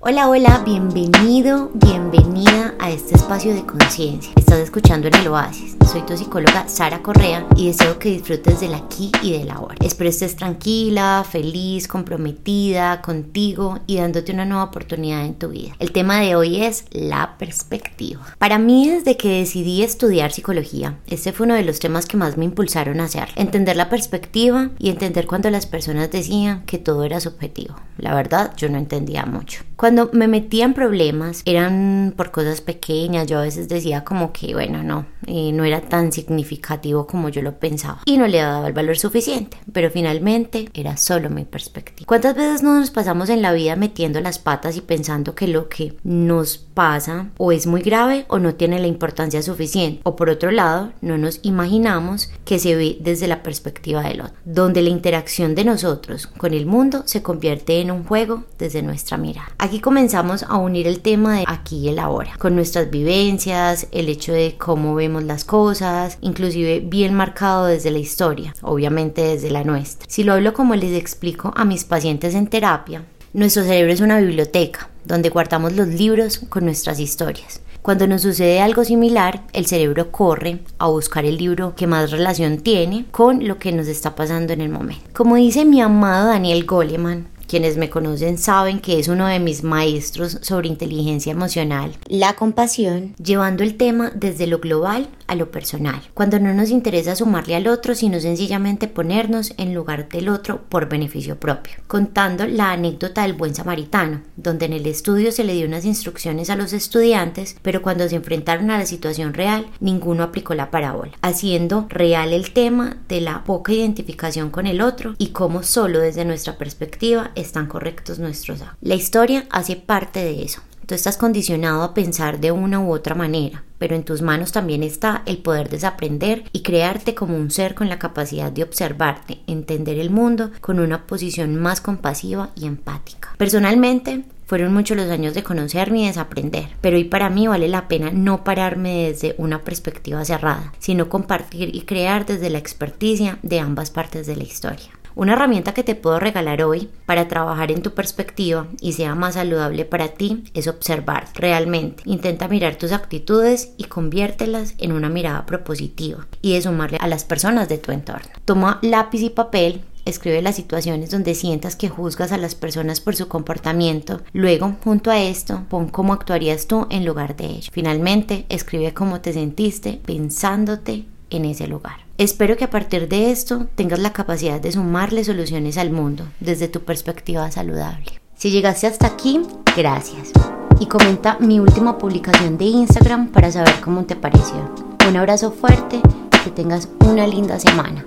Hola, hola, bienvenido, bienvenida a este espacio de conciencia. Estás escuchando en el Oasis. Soy tu psicóloga Sara Correa y deseo que disfrutes del aquí y del ahora. Espero estés tranquila, feliz, comprometida contigo y dándote una nueva oportunidad en tu vida. El tema de hoy es la perspectiva. Para mí, desde que decidí estudiar psicología, este fue uno de los temas que más me impulsaron a hacer. Entender la perspectiva y entender cuando las personas decían que todo era subjetivo. La verdad, yo no entendía mucho. Me metía en problemas, eran por cosas pequeñas. Yo a veces decía como que, bueno, no, eh, no era tan significativo como yo lo pensaba. Y no le daba el valor suficiente. Pero finalmente era solo mi perspectiva. ¿Cuántas veces no nos pasamos en la vida metiendo las patas y pensando que lo que nos pasa o es muy grave o no tiene la importancia suficiente? O por otro lado, no nos imaginamos que se ve desde la perspectiva del otro. Donde la interacción de nosotros con el mundo se convierte en un juego desde nuestra mirada. Aquí comenzamos a unir el tema de aquí y el ahora, con nuestras vivencias, el hecho de cómo vemos las cosas, inclusive bien marcado desde la historia, obviamente desde la nuestra. Si lo hablo como les explico a mis pacientes en terapia, nuestro cerebro es una biblioteca donde guardamos los libros con nuestras historias. Cuando nos sucede algo similar, el cerebro corre a buscar el libro que más relación tiene con lo que nos está pasando en el momento. Como dice mi amado Daniel Goleman, quienes me conocen saben que es uno de mis maestros sobre inteligencia emocional, la compasión, llevando el tema desde lo global a lo personal. Cuando no nos interesa sumarle al otro, sino sencillamente ponernos en lugar del otro por beneficio propio. Contando la anécdota del buen samaritano, donde en el estudio se le dio unas instrucciones a los estudiantes, pero cuando se enfrentaron a la situación real, ninguno aplicó la parábola, haciendo real el tema de la poca identificación con el otro y cómo solo desde nuestra perspectiva están correctos nuestros actos. La historia hace parte de eso. Tú estás condicionado a pensar de una u otra manera, pero en tus manos también está el poder desaprender y crearte como un ser con la capacidad de observarte, entender el mundo con una posición más compasiva y empática. Personalmente, fueron muchos los años de conocerme y desaprender, pero hoy para mí vale la pena no pararme desde una perspectiva cerrada, sino compartir y crear desde la experticia de ambas partes de la historia. Una herramienta que te puedo regalar hoy para trabajar en tu perspectiva y sea más saludable para ti es observar realmente. Intenta mirar tus actitudes y conviértelas en una mirada propositiva y de sumarle a las personas de tu entorno. Toma lápiz y papel Escribe las situaciones donde sientas que juzgas a las personas por su comportamiento. Luego, junto a esto, pon cómo actuarías tú en lugar de ello. Finalmente, escribe cómo te sentiste pensándote en ese lugar. Espero que a partir de esto tengas la capacidad de sumarle soluciones al mundo desde tu perspectiva saludable. Si llegaste hasta aquí, gracias. Y comenta mi última publicación de Instagram para saber cómo te pareció. Un abrazo fuerte, que tengas una linda semana.